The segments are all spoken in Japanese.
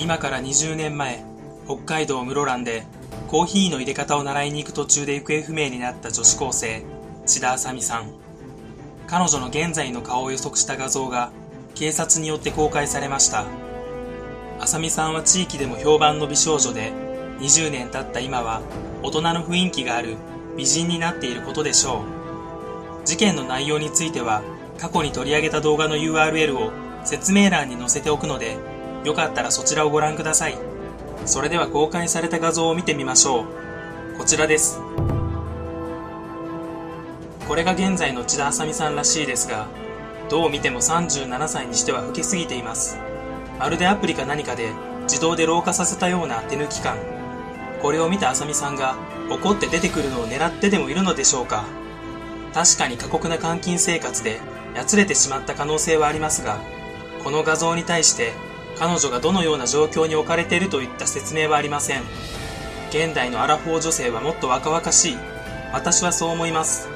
今から20年前、北海道室蘭でコーヒーの入れ方を習いに行く途中で行方不明になった女子高生、千田あさみさん。彼女の現在の顔を予測した画像が警察によって公開されました。あさみさんは地域でも評判の美少女で、20年経った今は大人の雰囲気がある美人になっていることでしょう。事件の内容については過去に取り上げた動画の URL を説明欄に載せておくので、よかったらそちらをご覧ください。それでは公開された画像を見てみましょう。こちらです。これが現在の千田あさみさんらしいですが、どう見ても37歳にしては老けすぎています。まるでアプリか何かで自動で老化させたような手抜き感。これを見たあさみさんが怒って出てくるのを狙ってでもいるのでしょうか。確かに過酷な監禁生活でやつれてしまった可能性はありますが、この画像に対して彼女がどのような状況に置かれているといった説明はありません。現代のアラフォー女性はもっと若々しい。私はそう思います。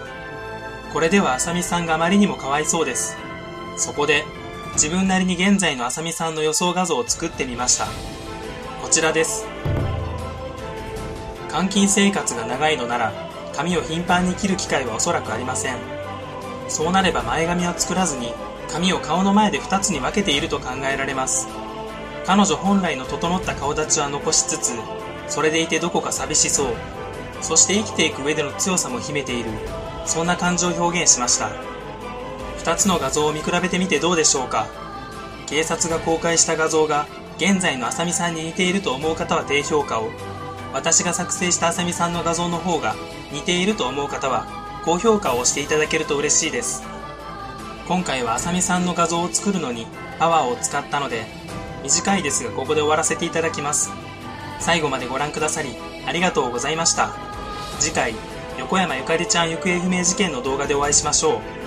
これではあさみさんがあまりにもかわいそうです。そこで、自分なりに現在のあさみさんの予想画像を作ってみました。こちらです。監禁生活が長いのなら、髪を頻繁に切る機会はおそらくありません。そうなれば前髪は作らずに、髪を顔の前で2つに分けていると考えられます。彼女本来の整った顔立ちは残しつつ、それでいてどこか寂しそう。そして生きていく上での強さも秘めている。そんな感情を表現しました。2つの画像を見比べてみてどうでしょうか。警察が公開した画像が現在のあさみさんに似ていると思う方は低評価を。私が作成したあさみさんの画像の方が似ていると思う方は高評価を押していただけると嬉しいです。今回はあさみさんの画像を作るのにパワーを使ったので短いですがここで終わらせていただきます。最後までご覧くださりありがとうございました。次回、横山ゆかりちゃん行方不明事件の動画でお会いしましょう。